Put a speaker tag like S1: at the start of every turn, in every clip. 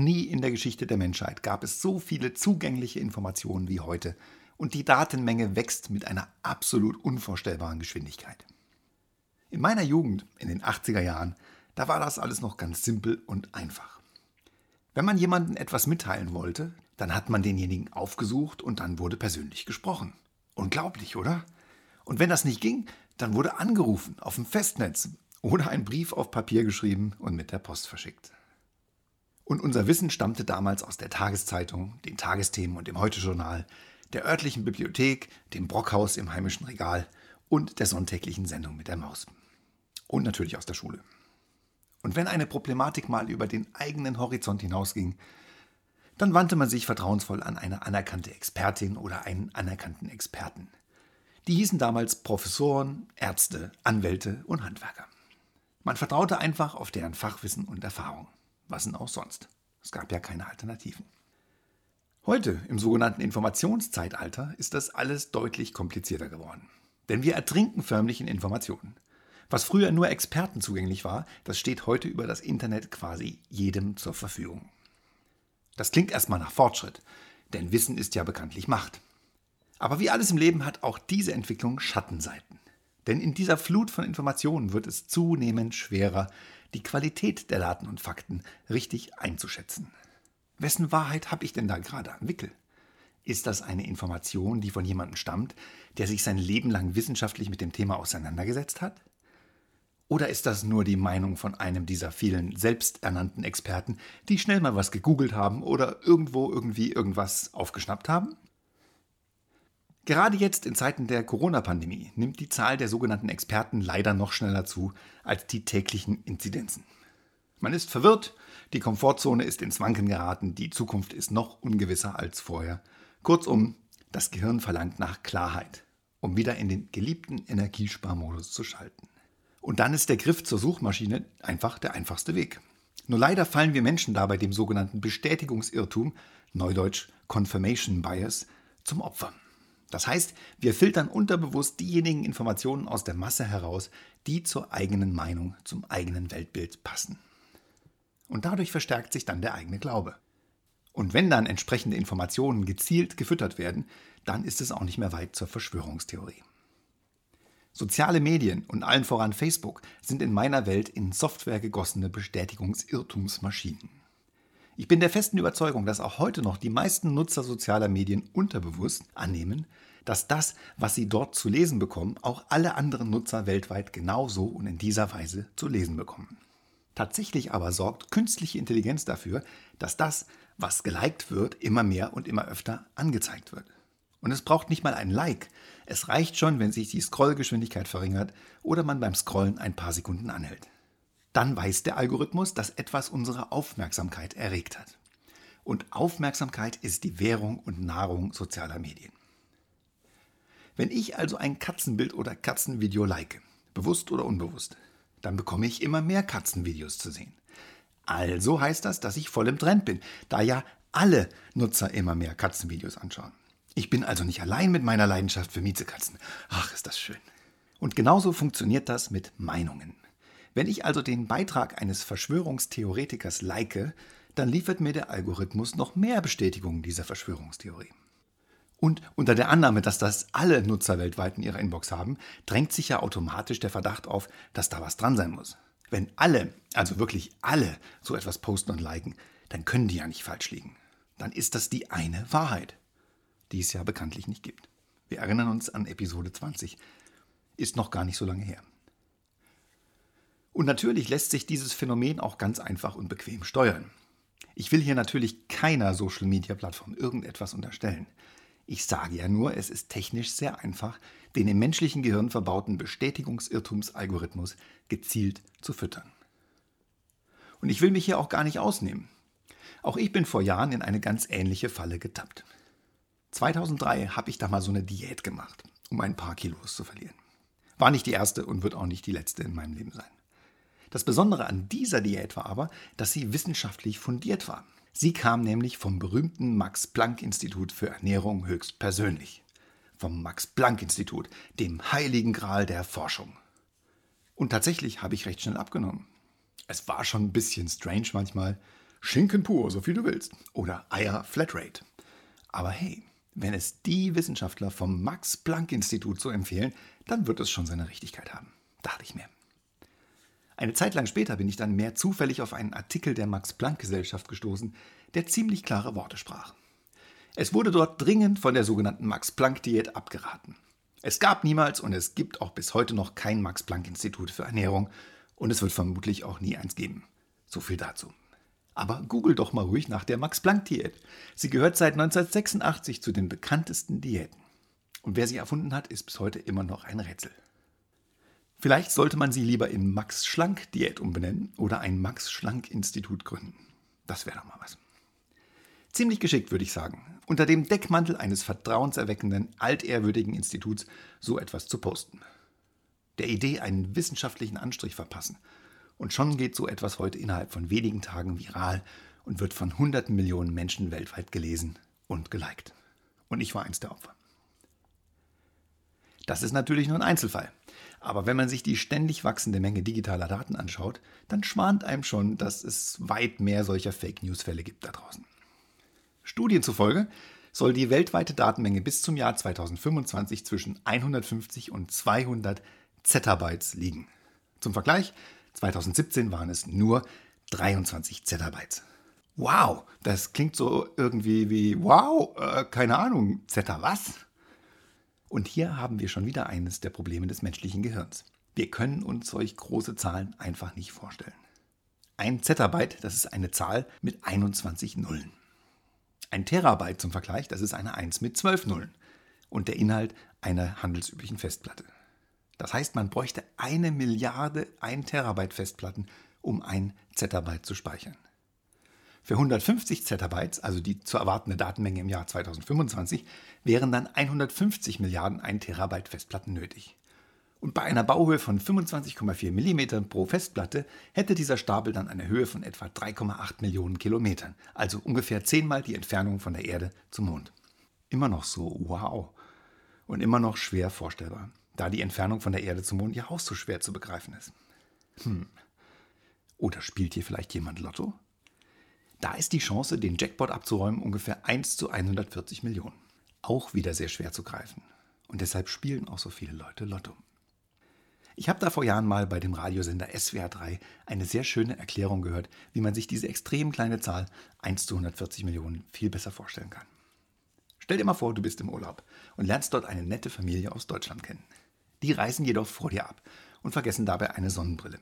S1: Nie in der Geschichte der Menschheit gab es so viele zugängliche Informationen wie heute und die Datenmenge wächst mit einer absolut unvorstellbaren Geschwindigkeit. In meiner Jugend, in den 80er Jahren, da war das alles noch ganz simpel und einfach. Wenn man jemandem etwas mitteilen wollte, dann hat man denjenigen aufgesucht und dann wurde persönlich gesprochen. Unglaublich, oder? Und wenn das nicht ging, dann wurde angerufen auf dem Festnetz oder ein Brief auf Papier geschrieben und mit der Post verschickt. Und unser Wissen stammte damals aus der Tageszeitung, den Tagesthemen und dem Heute-Journal, der örtlichen Bibliothek, dem Brockhaus im heimischen Regal und der sonntäglichen Sendung mit der Maus. Und natürlich aus der Schule. Und wenn eine Problematik mal über den eigenen Horizont hinausging, dann wandte man sich vertrauensvoll an eine anerkannte Expertin oder einen anerkannten Experten. Die hießen damals Professoren, Ärzte, Anwälte und Handwerker. Man vertraute einfach auf deren Fachwissen und Erfahrung. Was denn auch sonst? Es gab ja keine Alternativen. Heute, im sogenannten Informationszeitalter, ist das alles deutlich komplizierter geworden. Denn wir ertrinken förmlich in Informationen. Was früher nur Experten zugänglich war, das steht heute über das Internet quasi jedem zur Verfügung. Das klingt erstmal nach Fortschritt, denn Wissen ist ja bekanntlich Macht. Aber wie alles im Leben hat auch diese Entwicklung Schattenseiten. Denn in dieser Flut von Informationen wird es zunehmend schwerer, die Qualität der Daten und Fakten richtig einzuschätzen. Wessen Wahrheit habe ich denn da gerade am Wickel? Ist das eine Information, die von jemandem stammt, der sich sein Leben lang wissenschaftlich mit dem Thema auseinandergesetzt hat? Oder ist das nur die Meinung von einem dieser vielen selbsternannten Experten, die schnell mal was gegoogelt haben oder irgendwo irgendwie irgendwas aufgeschnappt haben? Gerade jetzt in Zeiten der Corona-Pandemie nimmt die Zahl der sogenannten Experten leider noch schneller zu als die täglichen Inzidenzen. Man ist verwirrt, die Komfortzone ist ins Wanken geraten, die Zukunft ist noch ungewisser als vorher. Kurzum, das Gehirn verlangt nach Klarheit, um wieder in den geliebten Energiesparmodus zu schalten. Und dann ist der Griff zur Suchmaschine einfach der einfachste Weg. Nur leider fallen wir Menschen dabei dem sogenannten Bestätigungsirrtum, neudeutsch Confirmation Bias, zum Opfer. Das heißt, wir filtern unterbewusst diejenigen Informationen aus der Masse heraus, die zur eigenen Meinung, zum eigenen Weltbild passen. Und dadurch verstärkt sich dann der eigene Glaube. Und wenn dann entsprechende Informationen gezielt gefüttert werden, dann ist es auch nicht mehr weit zur Verschwörungstheorie. Soziale Medien und allen voran Facebook sind in meiner Welt in Software gegossene Bestätigungsirrtumsmaschinen. Ich bin der festen Überzeugung, dass auch heute noch die meisten Nutzer sozialer Medien unterbewusst annehmen, dass das, was sie dort zu lesen bekommen, auch alle anderen Nutzer weltweit genauso und in dieser Weise zu lesen bekommen. Tatsächlich aber sorgt künstliche Intelligenz dafür, dass das, was geliked wird, immer mehr und immer öfter angezeigt wird. Und es braucht nicht mal ein Like. Es reicht schon, wenn sich die Scrollgeschwindigkeit verringert oder man beim Scrollen ein paar Sekunden anhält dann weiß der Algorithmus, dass etwas unsere Aufmerksamkeit erregt hat. Und Aufmerksamkeit ist die Währung und Nahrung sozialer Medien. Wenn ich also ein Katzenbild oder Katzenvideo like, bewusst oder unbewusst, dann bekomme ich immer mehr Katzenvideos zu sehen. Also heißt das, dass ich voll im Trend bin, da ja alle Nutzer immer mehr Katzenvideos anschauen. Ich bin also nicht allein mit meiner Leidenschaft für Miezekatzen. Ach, ist das schön. Und genauso funktioniert das mit Meinungen. Wenn ich also den Beitrag eines Verschwörungstheoretikers like, dann liefert mir der Algorithmus noch mehr Bestätigungen dieser Verschwörungstheorie. Und unter der Annahme, dass das alle Nutzer weltweit in ihrer Inbox haben, drängt sich ja automatisch der Verdacht auf, dass da was dran sein muss. Wenn alle, also wirklich alle, so etwas posten und liken, dann können die ja nicht falsch liegen. Dann ist das die eine Wahrheit, die es ja bekanntlich nicht gibt. Wir erinnern uns an Episode 20. Ist noch gar nicht so lange her. Und natürlich lässt sich dieses Phänomen auch ganz einfach und bequem steuern. Ich will hier natürlich keiner Social-Media-Plattform irgendetwas unterstellen. Ich sage ja nur, es ist technisch sehr einfach, den im menschlichen Gehirn verbauten Bestätigungsirrtumsalgorithmus gezielt zu füttern. Und ich will mich hier auch gar nicht ausnehmen. Auch ich bin vor Jahren in eine ganz ähnliche Falle getappt. 2003 habe ich da mal so eine Diät gemacht, um ein paar Kilos zu verlieren. War nicht die erste und wird auch nicht die letzte in meinem Leben sein. Das Besondere an dieser Diät war aber, dass sie wissenschaftlich fundiert war. Sie kam nämlich vom berühmten Max Planck Institut für Ernährung höchstpersönlich. Vom Max Planck Institut, dem heiligen Gral der Forschung. Und tatsächlich habe ich recht schnell abgenommen. Es war schon ein bisschen strange manchmal, Schinken pur, so viel du willst. Oder Eier Flatrate. Aber hey, wenn es die Wissenschaftler vom Max-Planck-Institut so empfehlen, dann wird es schon seine Richtigkeit haben, dachte ich mir. Eine Zeit lang später bin ich dann mehr zufällig auf einen Artikel der Max-Planck-Gesellschaft gestoßen, der ziemlich klare Worte sprach. Es wurde dort dringend von der sogenannten Max-Planck-Diät abgeraten. Es gab niemals und es gibt auch bis heute noch kein Max-Planck-Institut für Ernährung und es wird vermutlich auch nie eins geben. So viel dazu. Aber google doch mal ruhig nach der Max-Planck-Diät. Sie gehört seit 1986 zu den bekanntesten Diäten. Und wer sie erfunden hat, ist bis heute immer noch ein Rätsel. Vielleicht sollte man sie lieber in Max-Schlank-Diät umbenennen oder ein Max-Schlank-Institut gründen. Das wäre doch mal was. Ziemlich geschickt, würde ich sagen, unter dem Deckmantel eines vertrauenserweckenden, altehrwürdigen Instituts so etwas zu posten. Der Idee einen wissenschaftlichen Anstrich verpassen. Und schon geht so etwas heute innerhalb von wenigen Tagen viral und wird von hunderten Millionen Menschen weltweit gelesen und geliked. Und ich war eins der Opfer. Das ist natürlich nur ein Einzelfall. Aber wenn man sich die ständig wachsende Menge digitaler Daten anschaut, dann schwant einem schon, dass es weit mehr solcher Fake News-Fälle gibt da draußen. Studien zufolge soll die weltweite Datenmenge bis zum Jahr 2025 zwischen 150 und 200 Zettabytes liegen. Zum Vergleich, 2017 waren es nur 23 Zettabytes. Wow, das klingt so irgendwie wie, wow, äh, keine Ahnung, Zeta was? Und hier haben wir schon wieder eines der Probleme des menschlichen Gehirns. Wir können uns solch große Zahlen einfach nicht vorstellen. Ein Zettabyte, das ist eine Zahl mit 21 Nullen. Ein Terabyte zum Vergleich, das ist eine 1 mit 12 Nullen. Und der Inhalt einer handelsüblichen Festplatte. Das heißt, man bräuchte eine Milliarde 1 Terabyte Festplatten, um ein Zettabyte zu speichern. Für 150 Zettabytes, also die zu erwartende Datenmenge im Jahr 2025, wären dann 150 Milliarden 1 Terabyte Festplatten nötig. Und bei einer Bauhöhe von 25,4 mm pro Festplatte hätte dieser Stapel dann eine Höhe von etwa 3,8 Millionen Kilometern, also ungefähr zehnmal die Entfernung von der Erde zum Mond. Immer noch so, wow. Und immer noch schwer vorstellbar, da die Entfernung von der Erde zum Mond ja auch so schwer zu begreifen ist. Hm. Oder spielt hier vielleicht jemand Lotto? Da ist die Chance, den Jackpot abzuräumen, ungefähr 1 zu 140 Millionen. Auch wieder sehr schwer zu greifen. Und deshalb spielen auch so viele Leute Lotto. Ich habe da vor Jahren mal bei dem Radiosender SWR3 eine sehr schöne Erklärung gehört, wie man sich diese extrem kleine Zahl 1 zu 140 Millionen viel besser vorstellen kann. Stell dir mal vor, du bist im Urlaub und lernst dort eine nette Familie aus Deutschland kennen. Die reisen jedoch vor dir ab und vergessen dabei eine Sonnenbrille.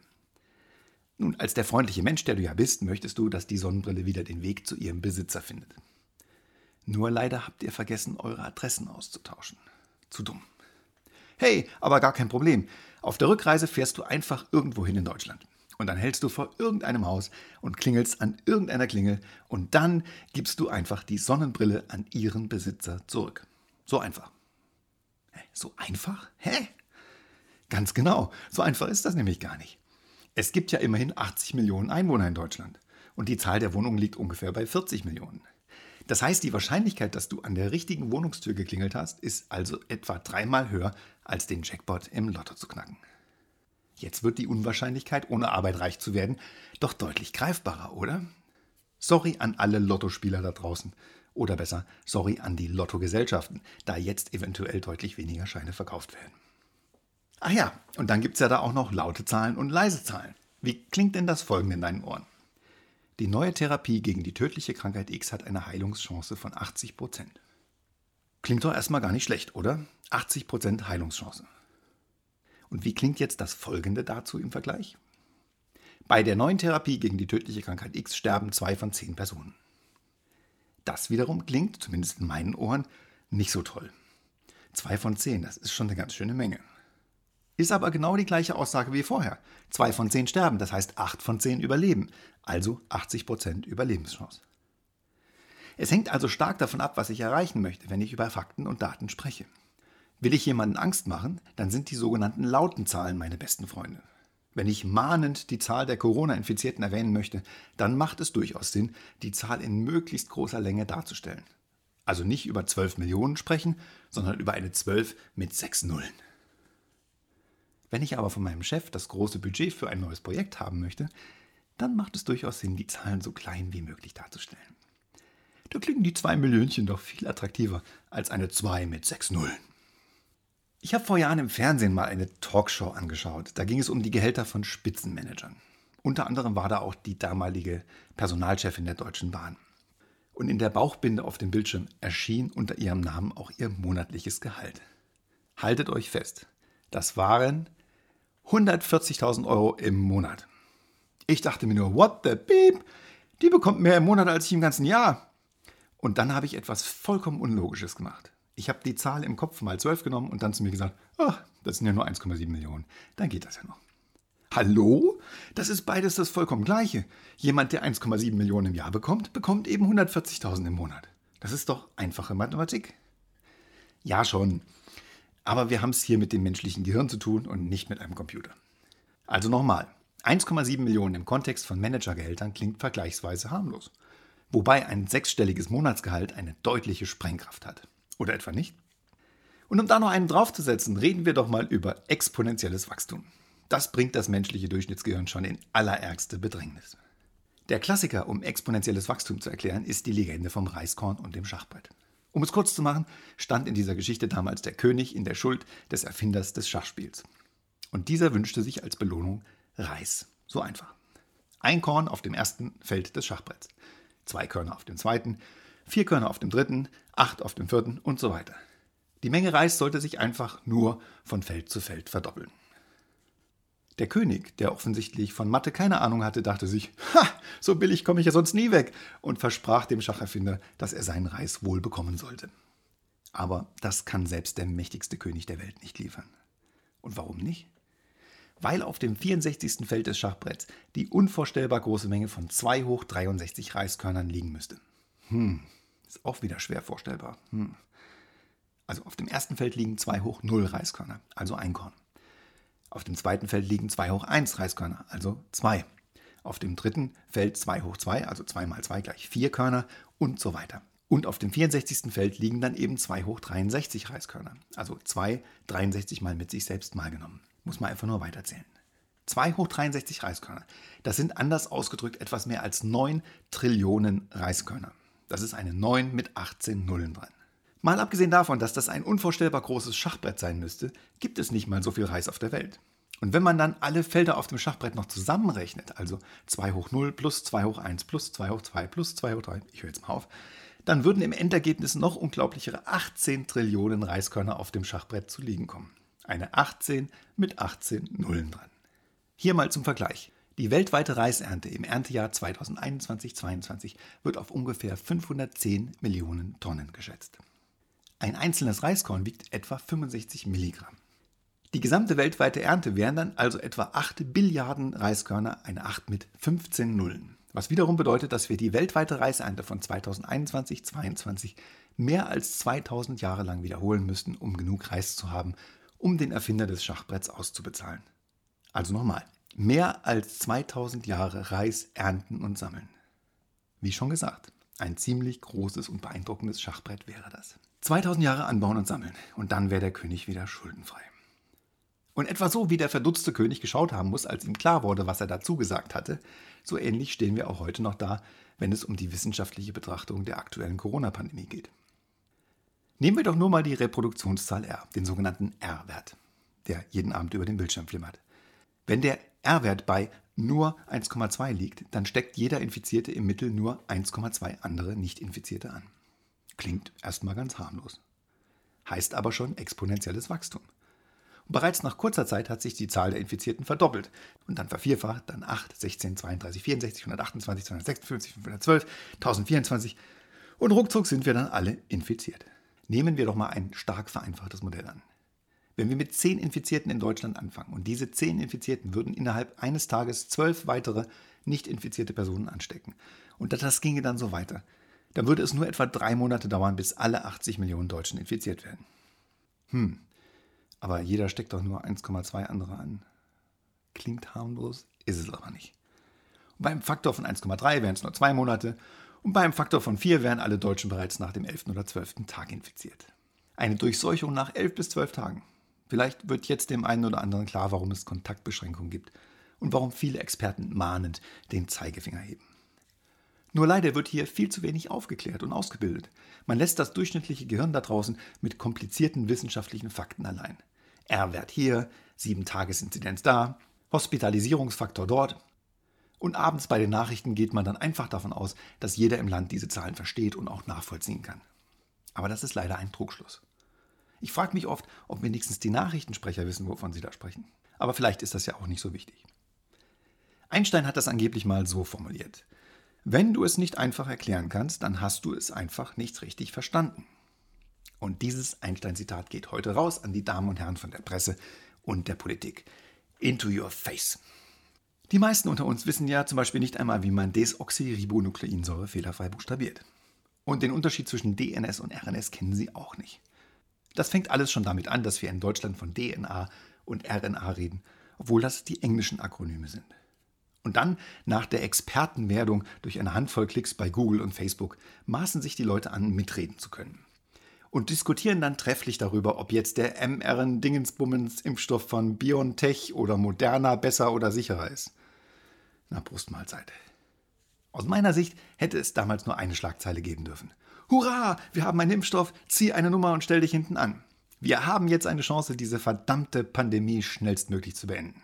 S1: Nun, als der freundliche Mensch, der du ja bist, möchtest du, dass die Sonnenbrille wieder den Weg zu ihrem Besitzer findet. Nur leider habt ihr vergessen, eure Adressen auszutauschen. Zu dumm. Hey, aber gar kein Problem. Auf der Rückreise fährst du einfach irgendwo hin in Deutschland. Und dann hältst du vor irgendeinem Haus und klingelst an irgendeiner Klingel und dann gibst du einfach die Sonnenbrille an ihren Besitzer zurück. So einfach. So einfach? Hä? Ganz genau. So einfach ist das nämlich gar nicht. Es gibt ja immerhin 80 Millionen Einwohner in Deutschland und die Zahl der Wohnungen liegt ungefähr bei 40 Millionen. Das heißt, die Wahrscheinlichkeit, dass du an der richtigen Wohnungstür geklingelt hast, ist also etwa dreimal höher, als den Jackpot im Lotto zu knacken. Jetzt wird die Unwahrscheinlichkeit, ohne Arbeit reich zu werden, doch deutlich greifbarer, oder? Sorry an alle Lottospieler da draußen. Oder besser, sorry an die Lottogesellschaften, da jetzt eventuell deutlich weniger Scheine verkauft werden. Ach ja, und dann gibt es ja da auch noch laute Zahlen und leise Zahlen. Wie klingt denn das folgende in deinen Ohren? Die neue Therapie gegen die tödliche Krankheit X hat eine Heilungschance von 80 Prozent. Klingt doch erstmal gar nicht schlecht, oder? 80 Prozent Heilungschance. Und wie klingt jetzt das folgende dazu im Vergleich? Bei der neuen Therapie gegen die tödliche Krankheit X sterben zwei von zehn Personen. Das wiederum klingt, zumindest in meinen Ohren, nicht so toll. Zwei von zehn, das ist schon eine ganz schöne Menge. Ist aber genau die gleiche Aussage wie vorher. Zwei von zehn sterben, das heißt acht von zehn überleben. Also 80% Überlebenschance. Es hängt also stark davon ab, was ich erreichen möchte, wenn ich über Fakten und Daten spreche. Will ich jemanden Angst machen, dann sind die sogenannten lauten Zahlen meine besten Freunde. Wenn ich mahnend die Zahl der Corona-Infizierten erwähnen möchte, dann macht es durchaus Sinn, die Zahl in möglichst großer Länge darzustellen. Also nicht über 12 Millionen sprechen, sondern über eine 12 mit sechs Nullen. Wenn ich aber von meinem Chef das große Budget für ein neues Projekt haben möchte, dann macht es durchaus Sinn, die Zahlen so klein wie möglich darzustellen. Da klingen die zwei Millionchen doch viel attraktiver als eine 2 mit sechs Nullen. Ich habe vor Jahren im Fernsehen mal eine Talkshow angeschaut. Da ging es um die Gehälter von Spitzenmanagern. Unter anderem war da auch die damalige Personalchefin der Deutschen Bahn. Und in der Bauchbinde auf dem Bildschirm erschien unter ihrem Namen auch ihr monatliches Gehalt. Haltet euch fest, das waren 140.000 Euro im Monat. Ich dachte mir nur, what the beep? Die bekommt mehr im Monat als ich im ganzen Jahr. Und dann habe ich etwas vollkommen Unlogisches gemacht. Ich habe die Zahl im Kopf mal 12 genommen und dann zu mir gesagt, ach, das sind ja nur 1,7 Millionen. Dann geht das ja noch. Hallo? Das ist beides das vollkommen gleiche. Jemand, der 1,7 Millionen im Jahr bekommt, bekommt eben 140.000 im Monat. Das ist doch einfache Mathematik. Ja, schon. Aber wir haben es hier mit dem menschlichen Gehirn zu tun und nicht mit einem Computer. Also nochmal. 1,7 Millionen im Kontext von Managergehältern klingt vergleichsweise harmlos. Wobei ein sechsstelliges Monatsgehalt eine deutliche Sprengkraft hat. Oder etwa nicht? Und um da noch einen draufzusetzen, reden wir doch mal über exponentielles Wachstum. Das bringt das menschliche Durchschnittsgehirn schon in allerärgste Bedrängnis. Der Klassiker, um exponentielles Wachstum zu erklären, ist die Legende vom Reiskorn und dem Schachbrett. Um es kurz zu machen, stand in dieser Geschichte damals der König in der Schuld des Erfinders des Schachspiels. Und dieser wünschte sich als Belohnung Reis. So einfach. Ein Korn auf dem ersten Feld des Schachbretts, zwei Körner auf dem zweiten, vier Körner auf dem dritten, acht auf dem vierten und so weiter. Die Menge Reis sollte sich einfach nur von Feld zu Feld verdoppeln. Der König, der offensichtlich von Mathe keine Ahnung hatte, dachte sich, ha, so billig komme ich ja sonst nie weg und versprach dem Schacherfinder, dass er seinen Reis wohl bekommen sollte. Aber das kann selbst der mächtigste König der Welt nicht liefern. Und warum nicht? Weil auf dem 64. Feld des Schachbretts die unvorstellbar große Menge von 2 hoch 63 Reiskörnern liegen müsste. Hm, ist auch wieder schwer vorstellbar. Hm. Also auf dem ersten Feld liegen 2 hoch 0 Reiskörner, also ein Korn. Auf dem zweiten Feld liegen 2 hoch 1 Reiskörner, also 2. Auf dem dritten Feld 2 hoch 2, also 2 mal 2 gleich 4 Körner und so weiter. Und auf dem 64. Feld liegen dann eben 2 hoch 63 Reiskörner, also 2 63 mal mit sich selbst mal genommen. Muss man einfach nur weiterzählen. 2 hoch 63 Reiskörner. Das sind anders ausgedrückt etwas mehr als 9 Trillionen Reiskörner. Das ist eine 9 mit 18 Nullen dran. Mal abgesehen davon, dass das ein unvorstellbar großes Schachbrett sein müsste, gibt es nicht mal so viel Reis auf der Welt. Und wenn man dann alle Felder auf dem Schachbrett noch zusammenrechnet, also 2 hoch 0 plus 2 hoch 1 plus 2 hoch 2 plus 2 hoch 3, ich höre jetzt mal auf, dann würden im Endergebnis noch unglaublichere 18 Trillionen Reiskörner auf dem Schachbrett zu liegen kommen. Eine 18 mit 18 Nullen dran. Hier mal zum Vergleich. Die weltweite Reisernte im Erntejahr 2021-22 wird auf ungefähr 510 Millionen Tonnen geschätzt. Ein einzelnes Reiskorn wiegt etwa 65 Milligramm. Die gesamte weltweite Ernte wären dann also etwa 8 Billiarden Reiskörner, eine 8 mit 15 Nullen. Was wiederum bedeutet, dass wir die weltweite Reisernte von 2021-22 mehr als 2000 Jahre lang wiederholen müssten, um genug Reis zu haben, um den Erfinder des Schachbretts auszubezahlen. Also nochmal, mehr als 2000 Jahre Reis ernten und sammeln. Wie schon gesagt, ein ziemlich großes und beeindruckendes Schachbrett wäre das. 2000 Jahre anbauen und sammeln und dann wäre der König wieder schuldenfrei. Und etwa so wie der verdutzte König geschaut haben muss, als ihm klar wurde, was er dazu gesagt hatte, so ähnlich stehen wir auch heute noch da, wenn es um die wissenschaftliche Betrachtung der aktuellen Corona-Pandemie geht. Nehmen wir doch nur mal die Reproduktionszahl R, den sogenannten R-Wert, der jeden Abend über den Bildschirm flimmert. Wenn der R-Wert bei nur 1,2 liegt, dann steckt jeder Infizierte im Mittel nur 1,2 andere Nicht-Infizierte an. Klingt erstmal ganz harmlos. Heißt aber schon exponentielles Wachstum. Und bereits nach kurzer Zeit hat sich die Zahl der Infizierten verdoppelt und dann vervierfacht, dann 8, 16, 32, 64, 128, 256, 512, 1024 und ruckzuck sind wir dann alle infiziert. Nehmen wir doch mal ein stark vereinfachtes Modell an. Wenn wir mit 10 Infizierten in Deutschland anfangen und diese 10 Infizierten würden innerhalb eines Tages 12 weitere nicht infizierte Personen anstecken und das ginge dann so weiter, dann würde es nur etwa drei Monate dauern, bis alle 80 Millionen Deutschen infiziert werden. Hm, aber jeder steckt doch nur 1,2 andere an. Klingt harmlos, ist es aber nicht. Und beim Faktor von 1,3 wären es nur zwei Monate und beim Faktor von 4 wären alle Deutschen bereits nach dem 11. oder 12. Tag infiziert. Eine Durchseuchung nach 11 bis 12 Tagen. Vielleicht wird jetzt dem einen oder anderen klar, warum es Kontaktbeschränkungen gibt und warum viele Experten mahnend den Zeigefinger heben. Nur leider wird hier viel zu wenig aufgeklärt und ausgebildet. Man lässt das durchschnittliche Gehirn da draußen mit komplizierten wissenschaftlichen Fakten allein. R-Wert hier, 7-Tages-Inzidenz da, Hospitalisierungsfaktor dort. Und abends bei den Nachrichten geht man dann einfach davon aus, dass jeder im Land diese Zahlen versteht und auch nachvollziehen kann. Aber das ist leider ein Trugschluss. Ich frage mich oft, ob wenigstens die Nachrichtensprecher wissen, wovon sie da sprechen. Aber vielleicht ist das ja auch nicht so wichtig. Einstein hat das angeblich mal so formuliert. Wenn du es nicht einfach erklären kannst, dann hast du es einfach nicht richtig verstanden. Und dieses Einstein-Zitat geht heute raus an die Damen und Herren von der Presse und der Politik. Into your face. Die meisten unter uns wissen ja zum Beispiel nicht einmal, wie man Desoxyribonukleinsäure fehlerfrei buchstabiert. Und den Unterschied zwischen DNS und RNS kennen sie auch nicht. Das fängt alles schon damit an, dass wir in Deutschland von DNA und RNA reden, obwohl das die englischen Akronyme sind. Und dann, nach der Expertenwerdung durch eine Handvoll Klicks bei Google und Facebook, maßen sich die Leute an, mitreden zu können. Und diskutieren dann trefflich darüber, ob jetzt der mRN-Dingensbummens-Impfstoff von BioNTech oder Moderna besser oder sicherer ist. Na, Brustmahlzeit. Aus meiner Sicht hätte es damals nur eine Schlagzeile geben dürfen. Hurra, wir haben einen Impfstoff, zieh eine Nummer und stell dich hinten an. Wir haben jetzt eine Chance, diese verdammte Pandemie schnellstmöglich zu beenden.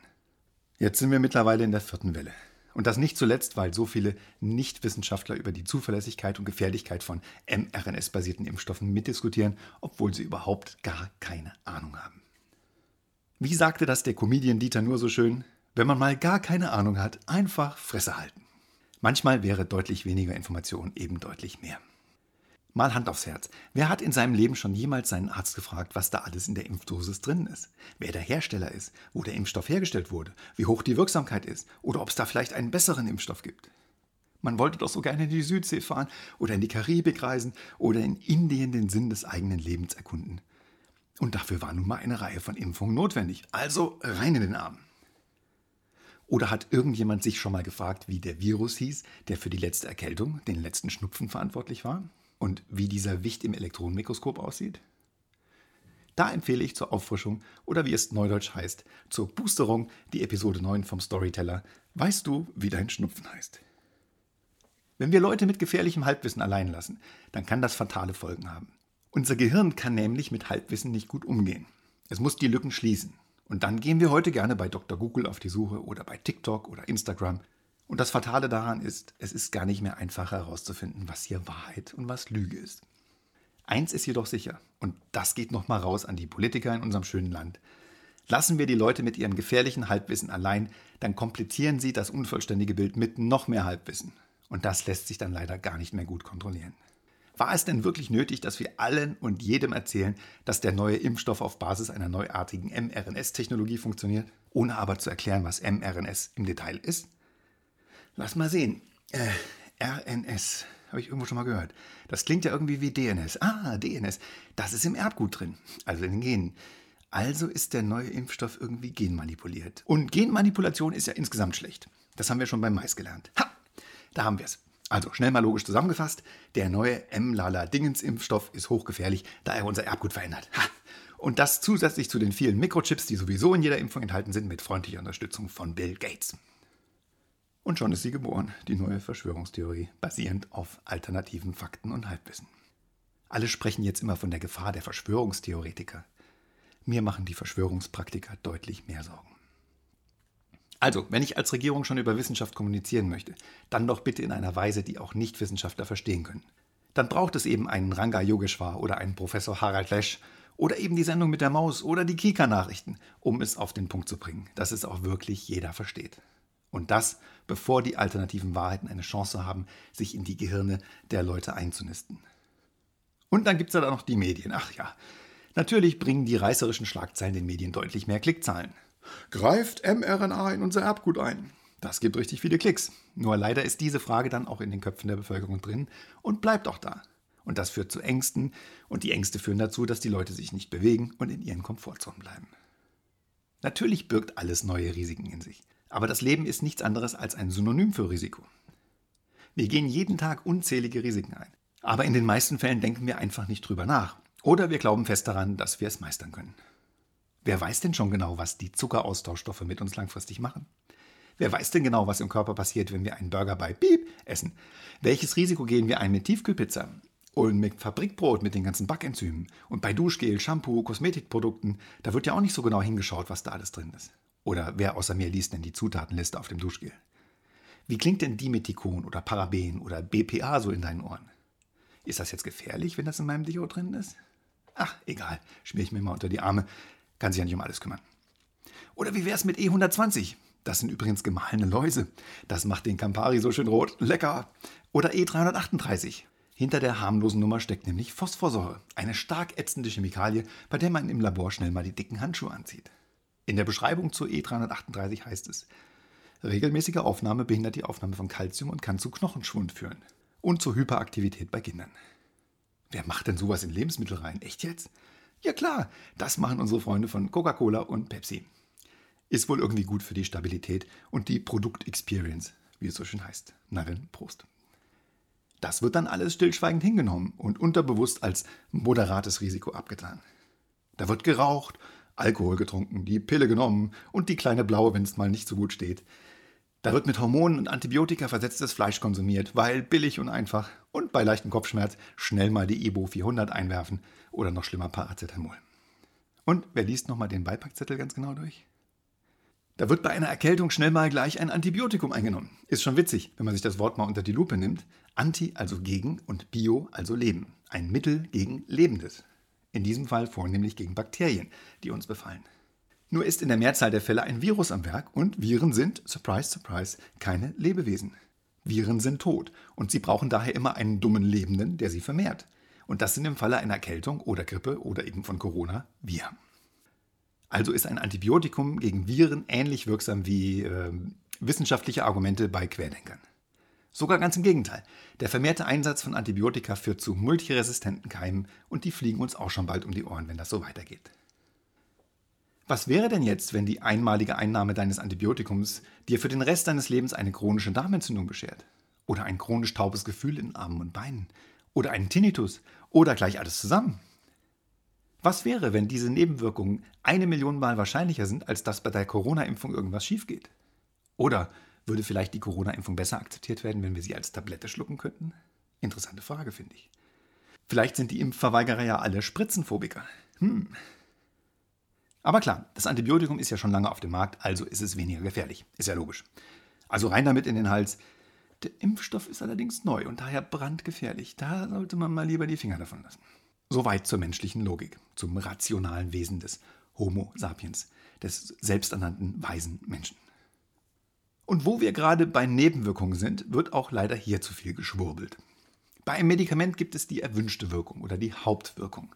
S1: Jetzt sind wir mittlerweile in der vierten Welle. Und das nicht zuletzt, weil so viele Nichtwissenschaftler über die Zuverlässigkeit und Gefährlichkeit von mRNS-basierten Impfstoffen mitdiskutieren, obwohl sie überhaupt gar keine Ahnung haben. Wie sagte das der Comedian Dieter nur so schön? Wenn man mal gar keine Ahnung hat, einfach Fresse halten. Manchmal wäre deutlich weniger Information eben deutlich mehr. Mal Hand aufs Herz. Wer hat in seinem Leben schon jemals seinen Arzt gefragt, was da alles in der Impfdosis drin ist? Wer der Hersteller ist, wo der Impfstoff hergestellt wurde, wie hoch die Wirksamkeit ist oder ob es da vielleicht einen besseren Impfstoff gibt? Man wollte doch so gerne in die Südsee fahren oder in die Karibik reisen oder in Indien den Sinn des eigenen Lebens erkunden. Und dafür war nun mal eine Reihe von Impfungen notwendig. Also rein in den Arm. Oder hat irgendjemand sich schon mal gefragt, wie der Virus hieß, der für die letzte Erkältung, den letzten Schnupfen verantwortlich war? Und wie dieser Wicht im Elektronenmikroskop aussieht? Da empfehle ich zur Auffrischung oder wie es neudeutsch heißt, zur Boosterung die Episode 9 vom Storyteller Weißt du, wie dein Schnupfen heißt? Wenn wir Leute mit gefährlichem Halbwissen allein lassen, dann kann das fatale Folgen haben. Unser Gehirn kann nämlich mit Halbwissen nicht gut umgehen. Es muss die Lücken schließen. Und dann gehen wir heute gerne bei Dr. Google auf die Suche oder bei TikTok oder Instagram und das Fatale daran ist, es ist gar nicht mehr einfach herauszufinden, was hier Wahrheit und was Lüge ist. Eins ist jedoch sicher, und das geht nochmal raus an die Politiker in unserem schönen Land. Lassen wir die Leute mit ihrem gefährlichen Halbwissen allein, dann komplizieren sie das unvollständige Bild mit noch mehr Halbwissen. Und das lässt sich dann leider gar nicht mehr gut kontrollieren. War es denn wirklich nötig, dass wir allen und jedem erzählen, dass der neue Impfstoff auf Basis einer neuartigen mRNS-Technologie funktioniert, ohne aber zu erklären, was mRNS im Detail ist? Lass mal sehen. Äh, RNS. Habe ich irgendwo schon mal gehört. Das klingt ja irgendwie wie DNS. Ah, DNS. Das ist im Erbgut drin. Also in den Genen. Also ist der neue Impfstoff irgendwie genmanipuliert. Und Genmanipulation ist ja insgesamt schlecht. Das haben wir schon beim Mais gelernt. Ha! Da haben wir es. Also schnell mal logisch zusammengefasst. Der neue M-Lala-Dingens-Impfstoff ist hochgefährlich, da er unser Erbgut verändert. Ha! Und das zusätzlich zu den vielen Mikrochips, die sowieso in jeder Impfung enthalten sind, mit freundlicher Unterstützung von Bill Gates. Und schon ist sie geboren, die neue Verschwörungstheorie, basierend auf alternativen Fakten und Halbwissen. Alle sprechen jetzt immer von der Gefahr der Verschwörungstheoretiker. Mir machen die Verschwörungspraktiker deutlich mehr Sorgen. Also, wenn ich als Regierung schon über Wissenschaft kommunizieren möchte, dann doch bitte in einer Weise, die auch Nichtwissenschaftler verstehen können. Dann braucht es eben einen Ranga Yogeshwar oder einen Professor Harald Lesch oder eben die Sendung mit der Maus oder die Kika-Nachrichten, um es auf den Punkt zu bringen, dass es auch wirklich jeder versteht. Und das, bevor die alternativen Wahrheiten eine Chance haben, sich in die Gehirne der Leute einzunisten. Und dann gibt es ja da noch die Medien. Ach ja, natürlich bringen die reißerischen Schlagzeilen den Medien deutlich mehr Klickzahlen. Greift mRNA in unser Erbgut ein? Das gibt richtig viele Klicks. Nur leider ist diese Frage dann auch in den Köpfen der Bevölkerung drin und bleibt auch da. Und das führt zu Ängsten und die Ängste führen dazu, dass die Leute sich nicht bewegen und in ihren Komfortzonen bleiben. Natürlich birgt alles neue Risiken in sich. Aber das Leben ist nichts anderes als ein Synonym für Risiko. Wir gehen jeden Tag unzählige Risiken ein. Aber in den meisten Fällen denken wir einfach nicht drüber nach. Oder wir glauben fest daran, dass wir es meistern können. Wer weiß denn schon genau, was die Zuckeraustauschstoffe mit uns langfristig machen? Wer weiß denn genau, was im Körper passiert, wenn wir einen Burger bei Piep essen? Welches Risiko gehen wir ein mit Tiefkühlpizza? Und mit Fabrikbrot, mit den ganzen Backenzymen. Und bei Duschgel, Shampoo, Kosmetikprodukten, da wird ja auch nicht so genau hingeschaut, was da alles drin ist. Oder wer außer mir liest denn die Zutatenliste auf dem Duschgel? Wie klingt denn Dimethikon oder Paraben oder BPA so in deinen Ohren? Ist das jetzt gefährlich, wenn das in meinem Deo drin ist? Ach, egal, schmier ich mir mal unter die Arme. Kann sich ja nicht um alles kümmern. Oder wie wär's mit E120? Das sind übrigens gemahlene Läuse. Das macht den Campari so schön rot. Lecker. Oder E338. Hinter der harmlosen Nummer steckt nämlich Phosphorsäure, eine stark ätzende Chemikalie, bei der man im Labor schnell mal die dicken Handschuhe anzieht. In der Beschreibung zur E338 heißt es, regelmäßige Aufnahme behindert die Aufnahme von Kalzium und kann zu Knochenschwund führen und zur Hyperaktivität bei Kindern. Wer macht denn sowas in Lebensmittel rein? Echt jetzt? Ja klar, das machen unsere Freunde von Coca-Cola und Pepsi. Ist wohl irgendwie gut für die Stabilität und die Produktexperience, wie es so schön heißt. Narren, Prost. Das wird dann alles stillschweigend hingenommen und unterbewusst als moderates Risiko abgetan. Da wird geraucht, Alkohol getrunken, die Pille genommen und die kleine blaue, wenn es mal nicht so gut steht. Da wird mit Hormonen und Antibiotika versetztes Fleisch konsumiert, weil billig und einfach und bei leichtem Kopfschmerz schnell mal die Ibo 400 einwerfen oder noch schlimmer Paracetamol. Und wer liest nochmal den Beipackzettel ganz genau durch? Da wird bei einer Erkältung schnell mal gleich ein Antibiotikum eingenommen. Ist schon witzig, wenn man sich das Wort mal unter die Lupe nimmt. Anti also gegen und Bio also Leben. Ein Mittel gegen Lebendes. In diesem Fall vornehmlich gegen Bakterien, die uns befallen. Nur ist in der Mehrzahl der Fälle ein Virus am Werk und Viren sind, surprise, surprise, keine Lebewesen. Viren sind tot und sie brauchen daher immer einen dummen Lebenden, der sie vermehrt. Und das sind im Falle einer Erkältung oder Grippe oder eben von Corona wir. Also ist ein Antibiotikum gegen Viren ähnlich wirksam wie äh, wissenschaftliche Argumente bei Querdenkern. Sogar ganz im Gegenteil. Der vermehrte Einsatz von Antibiotika führt zu multiresistenten Keimen und die fliegen uns auch schon bald um die Ohren, wenn das so weitergeht. Was wäre denn jetzt, wenn die einmalige Einnahme deines Antibiotikums dir für den Rest deines Lebens eine chronische Darmentzündung beschert? Oder ein chronisch taubes Gefühl in Armen und Beinen? Oder einen Tinnitus? Oder gleich alles zusammen? Was wäre, wenn diese Nebenwirkungen eine Million Mal wahrscheinlicher sind, als dass bei der Corona-Impfung irgendwas schief geht? Oder würde vielleicht die Corona-Impfung besser akzeptiert werden, wenn wir sie als Tablette schlucken könnten? Interessante Frage, finde ich. Vielleicht sind die Impfverweigerer ja alle Spritzenphobiker. Hm. Aber klar, das Antibiotikum ist ja schon lange auf dem Markt, also ist es weniger gefährlich. Ist ja logisch. Also rein damit in den Hals. Der Impfstoff ist allerdings neu und daher brandgefährlich. Da sollte man mal lieber die Finger davon lassen. Soweit zur menschlichen Logik, zum rationalen Wesen des Homo sapiens, des selbsternannten weisen Menschen. Und wo wir gerade bei Nebenwirkungen sind, wird auch leider hier zu viel geschwurbelt. Bei einem Medikament gibt es die erwünschte Wirkung oder die Hauptwirkung.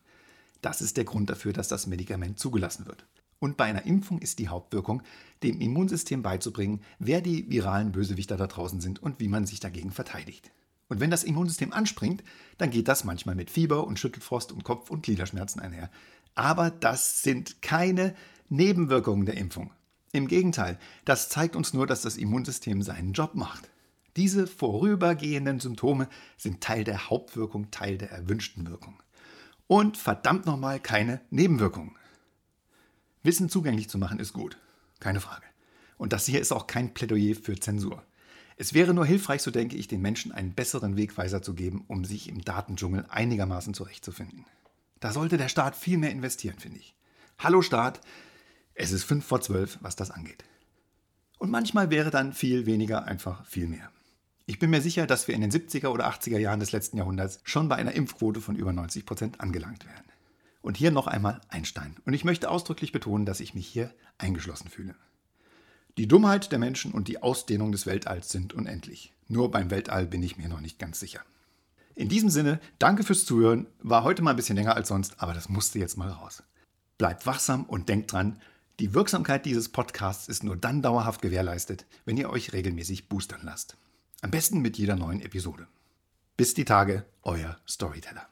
S1: Das ist der Grund dafür, dass das Medikament zugelassen wird. Und bei einer Impfung ist die Hauptwirkung, dem Immunsystem beizubringen, wer die viralen Bösewichter da draußen sind und wie man sich dagegen verteidigt. Und wenn das Immunsystem anspringt, dann geht das manchmal mit Fieber und Schüttelfrost und Kopf- und Gliederschmerzen einher. Aber das sind keine Nebenwirkungen der Impfung. Im Gegenteil, das zeigt uns nur, dass das Immunsystem seinen Job macht. Diese vorübergehenden Symptome sind Teil der Hauptwirkung, Teil der erwünschten Wirkung. Und verdammt nochmal keine Nebenwirkungen. Wissen zugänglich zu machen ist gut, keine Frage. Und das hier ist auch kein Plädoyer für Zensur. Es wäre nur hilfreich, so denke ich, den Menschen einen besseren Wegweiser zu geben, um sich im Datendschungel einigermaßen zurechtzufinden. Da sollte der Staat viel mehr investieren, finde ich. Hallo Staat, es ist fünf vor zwölf, was das angeht. Und manchmal wäre dann viel weniger einfach viel mehr. Ich bin mir sicher, dass wir in den 70er oder 80er Jahren des letzten Jahrhunderts schon bei einer Impfquote von über 90 Prozent angelangt wären. Und hier noch einmal Einstein. Und ich möchte ausdrücklich betonen, dass ich mich hier eingeschlossen fühle. Die Dummheit der Menschen und die Ausdehnung des Weltalls sind unendlich. Nur beim Weltall bin ich mir noch nicht ganz sicher. In diesem Sinne, danke fürs Zuhören. War heute mal ein bisschen länger als sonst, aber das musste jetzt mal raus. Bleibt wachsam und denkt dran, die Wirksamkeit dieses Podcasts ist nur dann dauerhaft gewährleistet, wenn ihr euch regelmäßig boostern lasst. Am besten mit jeder neuen Episode. Bis die Tage, euer Storyteller.